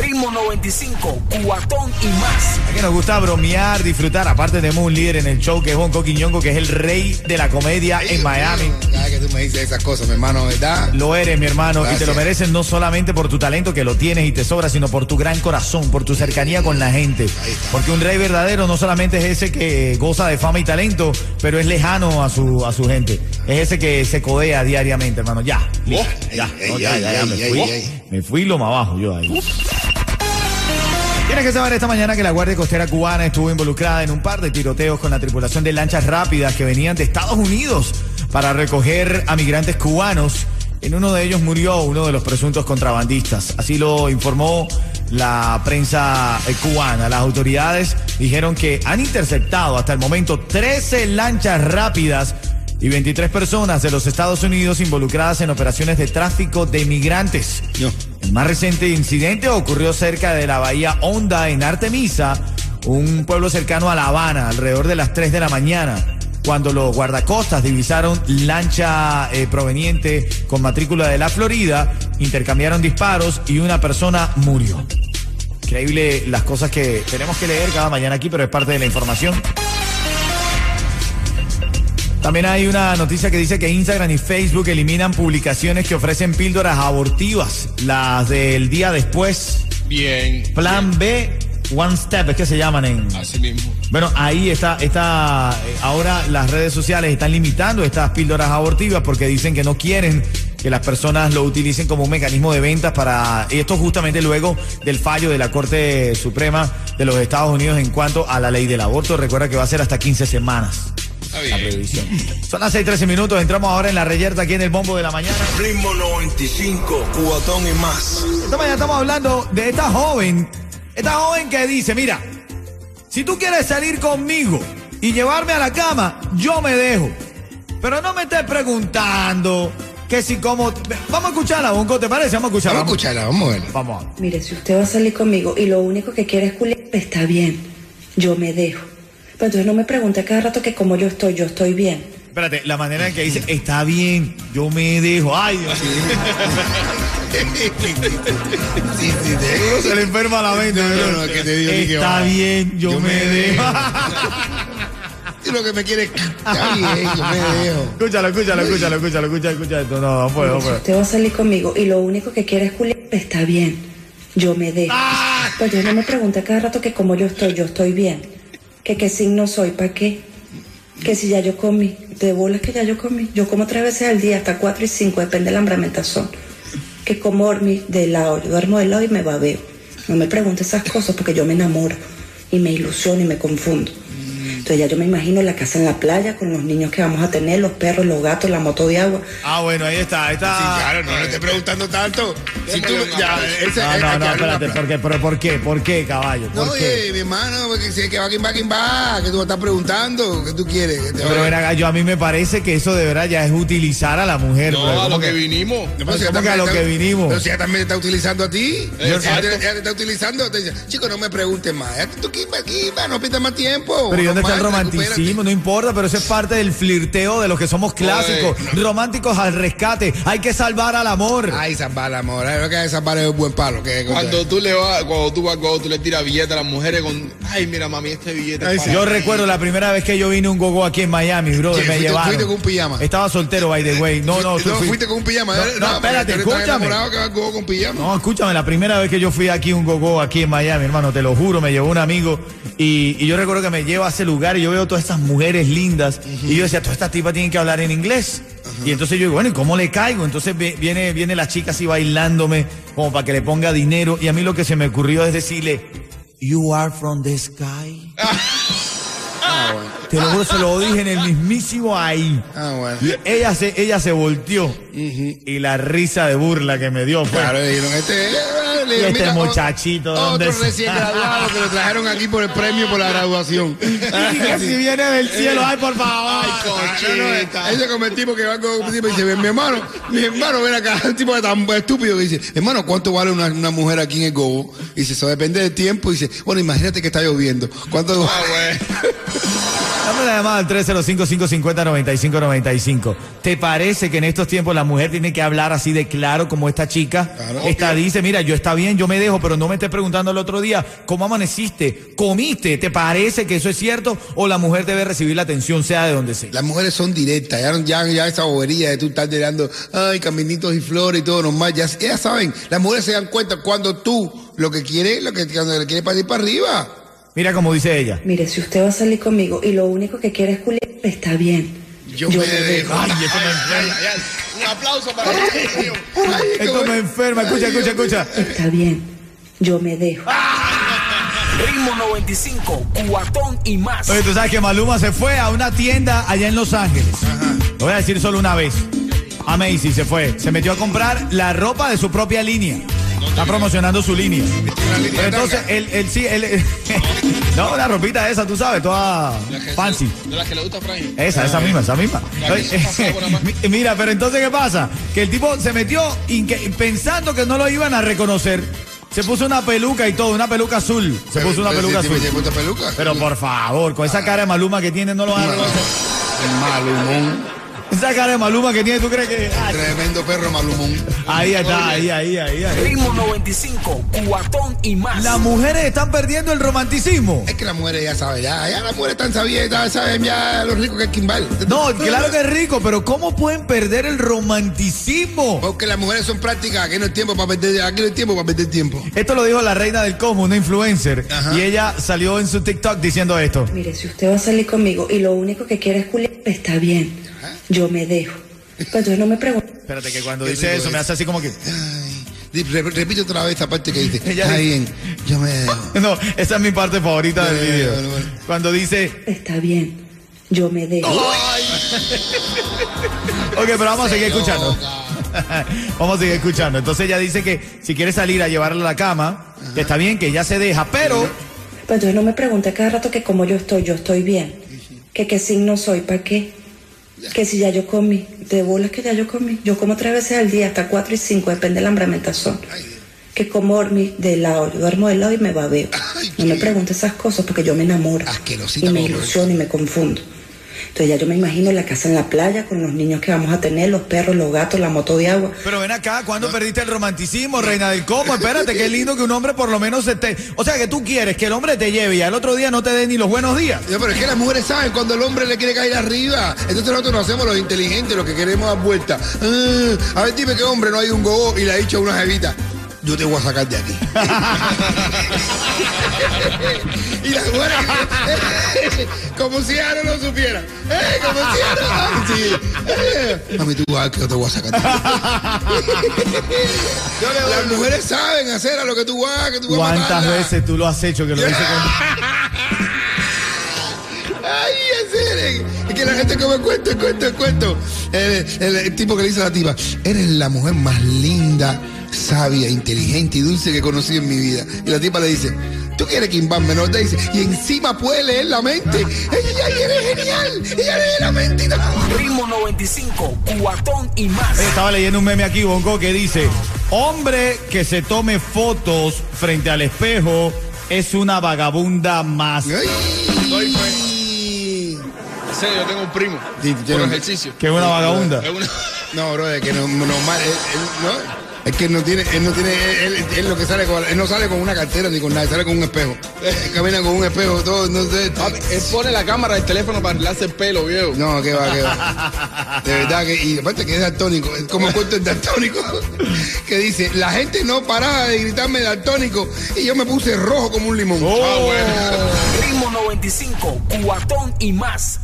Ritmo 95, cuatón y más. Es que nos gusta bromear, disfrutar. Aparte tenemos un líder en el show que es Bonco Quiñongo, que es el rey de la comedia en Miami. Ya que tú me dices esas cosas, mi hermano, ¿verdad? Lo eres, mi hermano, y te lo mereces no solamente por tu talento que lo tienes y te sobra, sino por tu gran corazón, por tu cercanía con la gente. Porque un rey verdadero no solamente es ese que goza de fama y talento, pero es lejano a su, a su gente. Es ese que se codea diariamente, hermano. Ya, listo, ya, ey, no, ya, ey, ya, ya, me fui. Me fui lo más abajo yo ahí. Tienes que saber esta mañana que la Guardia Costera cubana estuvo involucrada en un par de tiroteos con la tripulación de lanchas rápidas que venían de Estados Unidos para recoger a migrantes cubanos. En uno de ellos murió uno de los presuntos contrabandistas. Así lo informó la prensa eh, cubana. Las autoridades dijeron que han interceptado hasta el momento 13 lanchas rápidas y 23 personas de los Estados Unidos involucradas en operaciones de tráfico de migrantes. El más reciente incidente ocurrió cerca de la bahía Honda en Artemisa, un pueblo cercano a La Habana, alrededor de las 3 de la mañana, cuando los guardacostas divisaron lancha eh, proveniente con matrícula de la Florida, intercambiaron disparos y una persona murió. Increíble las cosas que tenemos que leer cada mañana aquí, pero es parte de la información. También hay una noticia que dice que Instagram y Facebook eliminan publicaciones que ofrecen píldoras abortivas, las del día después. Bien. Plan B, One Step, es que se llaman en... Así mismo. Bueno, ahí está, está, eh, ahora las redes sociales están limitando estas píldoras abortivas porque dicen que no quieren que las personas lo utilicen como un mecanismo de ventas para esto justamente luego del fallo de la Corte Suprema de los Estados Unidos en cuanto a la ley del aborto. Recuerda que va a ser hasta 15 semanas. Está La bien. previsión. Son las 6:13 minutos. Entramos ahora en la reyerta aquí en el bombo de la mañana. Ritmo 95, cuatón y más. Esta mañana estamos hablando de esta joven. Esta joven que dice: Mira, si tú quieres salir conmigo y llevarme a la cama, yo me dejo. Pero no me estés preguntando que si como. Vamos a escucharla, Bonco, ¿te parece? Vamos a escucharla. Vamos a escucharla, vamos a verla. Vamos. Mire, si usted va a salir conmigo y lo único que quiere es culiar, está bien. Yo me dejo. Pero entonces no me pregunte cada rato que como yo estoy, yo estoy bien. Espérate, la manera en que dice: Está bien, yo me dejo. Ay, Dios mío. Sí, sí, te- Se le enferma la mente. No, no, ¿verdad? no, que te digo, ni que Está va. bien, yo, Yo me, me dejo. Y lo que me quiere está bien, yo me dejo. escúchalo, escúchalo, escúchalo, escúchalo, escucha esto. No, no puedo, no puedo. usted va a salir conmigo y lo único que quiere es culiar, está bien. Yo me dejo. Pero entonces no me pregunte cada rato que como yo estoy, yo estoy bien. Que qué signo soy, ¿para qué? Que si ya yo comí, de bolas que ya yo comí. Yo como tres veces al día, hasta cuatro y cinco, depende de la hambramentación. Que como dormí de lado, yo duermo de lado y me babeo. No me pregunte esas cosas porque yo me enamoro y me ilusiono y me confundo. Entonces ya yo me imagino la casa en la playa con los niños que vamos a tener, los perros, los gatos, la moto de agua. Ah, bueno, ahí está, ahí está. Sí, claro, no le estés preguntando tanto. Si tú, ya, No, no, que no, espérate, ¿por qué? ¿Pero por qué? ¿Por qué, caballo? ¿Por No, qué? oye, mi hermano, porque si es que va, quien va, quien va, que tú me estás preguntando, ¿qué tú quieres? Que te Pero acá, yo a mí me parece que eso de verdad ya es utilizar a la mujer. No, bro. a ¿Cómo lo que vinimos. No, Pero pero si ¿cómo que a lo que vinimos? Pero si ella también te está utilizando a ti. Ella te, ella te está utilizando. Te dice, chico, no me preguntes más. Tú aquí, va, no pierdas más tiempo. Pero ¿y dónde romanticismo? No importa, pero eso es parte del flirteo de los que somos clásicos. Románticos al rescate. Hay que salvar al amor. Ay, salvar amor. Lo que hay que salvar es un buen palo. Que, Cuando tú le vas, cuando tú vas, cuando tú le tiras billetes a las mujeres con, ay, mira, mami, este billete. Ay, es sí. para Yo ti". recuerdo la primera vez que yo vine a un gogo aquí en Miami, bro. Sí, me fuiste- llevaron. fuiste con un pijama. Estaba soltero, by the way. No, no, no, fui- fuiste con un pijama. No, ¿eh? no, espérate, tú escúchame. enamorado que vas con- con pijama. No, escúchame, la primera vez que yo fui aquí un gogo aquí en Miami, hermano, te lo juro, me llevó un amigo y, y yo recuerdo que me lleva a ese lugar y yo veo todas estas mujeres lindas y yo decía, todas estas tipas tienen que hablar en inglés. Y entonces yo digo, bueno, ¿y cómo le caigo? Entonces vi- viene, viene la chica así bailándome como para que le ponga dinero y a mí lo que se me ocurrió es decirle, You are from the sky. Ah, bueno. Te lo juro, se lo dije en el mismísimo ahí. Ah, bueno. Ella se, ella se volteó y la risa de burla que me dio fue. Claro, dijeron, este, eh, le Y digo, este mira, muchachito, ¿dónde Otro recién graduado que lo trajeron aquí por el premio por la graduación. Y que si viene del cielo, ay, por favor. Ay, Ah, cochita. Ese como el tipo que va con un tipo y dice, mi hermano, mi hermano, ven acá, un tipo tan estúpido que dice, hermano, ¿cuánto vale una, una mujer aquí en el Gobo? Y dice, eso depende del tiempo. Y dice, bueno, imagínate que está lloviendo. ¿Cuánto Ah, güey. Dame la llamada al 305-550-9595. ¿Te parece que en estos tiempos la mujer tiene que hablar así de claro como esta chica? Claro. esta dice, mira, yo está bien, yo me dejo, pero no me estés preguntando el otro día, ¿cómo amaneciste? ¿Comiste? ¿Te parece que eso es cierto? ¿O la mujer debe recibir la atención sea de donde sea? Las mujeres son directas, ya, ya, ya esa bobería de tú estar dando, ay, caminitos y flores y todo normal, ya, ellas saben, las mujeres se dan cuenta cuando tú lo que quieres, lo que cuando le quieres para ir para arriba. Mira como dice ella. Mire, si usted va a salir conmigo y lo único que quiere es culiar, está bien. Yo me dejo. Ay, esto me enferma. Ay, ay, Un aplauso para el Esto me enferma. Escucha, escucha, escucha. Está bien. Yo me dejo. Ritmo 95, cuatón y más. Oye, tú sabes que Maluma se fue a una tienda allá en Los Ángeles. Lo voy a decir solo una vez. A Macy se fue. Se metió a comprar la ropa de su propia línea. Está promocionando su línea. Pero entonces, él, él sí, él. no, una ropita esa, tú sabes, toda La fancy. De las que le gusta a Frank. Esa, esa misma, esa misma. La la Mira, pero entonces, ¿qué pasa? Que el tipo se metió pensando que no lo iban a reconocer. Se puso una peluca y todo, una peluca azul. Se puso una peluca azul. Pero por favor, con esa cara de Maluma que tiene, no lo van a reconocer. Malumón. Esa cara de Maluma que tiene, ¿tú crees que.? Ay, Tremendo perro Malumón. ahí está, ahí, ahí, ahí, ahí. Ritmo 95, cuatón y más. Las mujeres están perdiendo el romanticismo. Es que las mujeres ya saben, ya, ya las mujeres están sabidas, ya saben ya lo rico que es Kimbal. No, claro que es rico, pero ¿cómo pueden perder el romanticismo? Porque las mujeres son prácticas, aquí no hay tiempo para perder, aquí no hay tiempo para perder tiempo. Esto lo dijo la reina del cosmos, una influencer, Ajá. y ella salió en su TikTok diciendo esto. Mire, si usted va a salir conmigo y lo único que quiere es culiar, está bien. Yo me dejo. Pero entonces no me pregunte. Espérate, que cuando Qué dice eso me hace así como que. Ay, repite otra vez esta parte que dice. Ella Está dice- bien, yo me dejo. No, esa es mi parte favorita del video. bueno, bueno. Cuando dice, Está bien. Yo me dejo. ok, pero vamos a seguir escuchando. vamos a seguir escuchando. Entonces ella dice que si quiere salir a llevarla a la cama, que está bien, que ella se deja, pero Pero entonces no me pregunte cada rato que como yo estoy, yo ey bien. Que qué signo soy, ¿para qué? Que si ya yo comí, de bolas que ya yo comí. Yo como tres veces al día, hasta cuatro y cinco, depende de la hambramentación. Que como dormí de lado, yo duermo de lado y me babeo. Ay, No me pregunte esas cosas porque yo me enamoro. Y me ilusiono y me confundo. Entonces ya yo me imagino la casa en la playa con los niños que vamos a tener, los perros, los gatos, la moto de agua. Pero ven acá, ¿cuándo perdiste el romanticismo, reina del cómo? Espérate, qué lindo que un hombre por lo menos se te... O sea, que tú quieres que el hombre te lleve y al otro día no te dé ni los buenos días. No, pero es que las mujeres saben cuando el hombre le quiere caer arriba. Entonces nosotros nos hacemos los inteligentes, los que queremos dar vuelta. Ah, a ver, dime qué hombre no hay un gogo y le ha dicho a una jevita. Yo te voy a sacar de aquí. y las mujeres, como si ella no lo supiera. Eh, como si no sí. Eh, Mami, tú vas que yo te voy a sacar de aquí. las mujeres saben hacer a lo que tú vas, que tú vas a ¿Cuántas veces tú lo has hecho que lo dice con... Ay. Es que la gente come cuento, cuento, cuento. El, el- el tipo que le dice a la tipa, eres la mujer más linda, sabia, inteligente y dulce que he conocido en mi vida. Y la tipa le dice, tú quieres que Imbambe no te dice, y encima puede leer la mente. Ella, ella eres genial, ella lee la mente. Ritmo 95, cuatón y más. Oye, Estaba leyendo un meme aquí, Bonco, que dice, hombre que se tome fotos frente al espejo es una vagabunda más. Ay. En serio, yo tengo un primo. Sí, por ejercicio. Que es una vagabunda. Es una- No, bro, es que no, normal, él, él no, es que no tiene, él no tiene, él, él- él lo que sale con, él no sale con una cartera ni con nada, sale con un espejo. Él camina con un espejo, todo, no sé. Papi, él pone la cámara del teléfono para arreglarse el pelo, viejo. No, que va, que va. De verdad que, y aparte que es daltónico, es como cuento el daltónico, que dice, la gente no paraba de gritarme daltónico y yo me puse rojo como un limón. Oh. Ah, bueno. Ritmo 95, cuatón y más.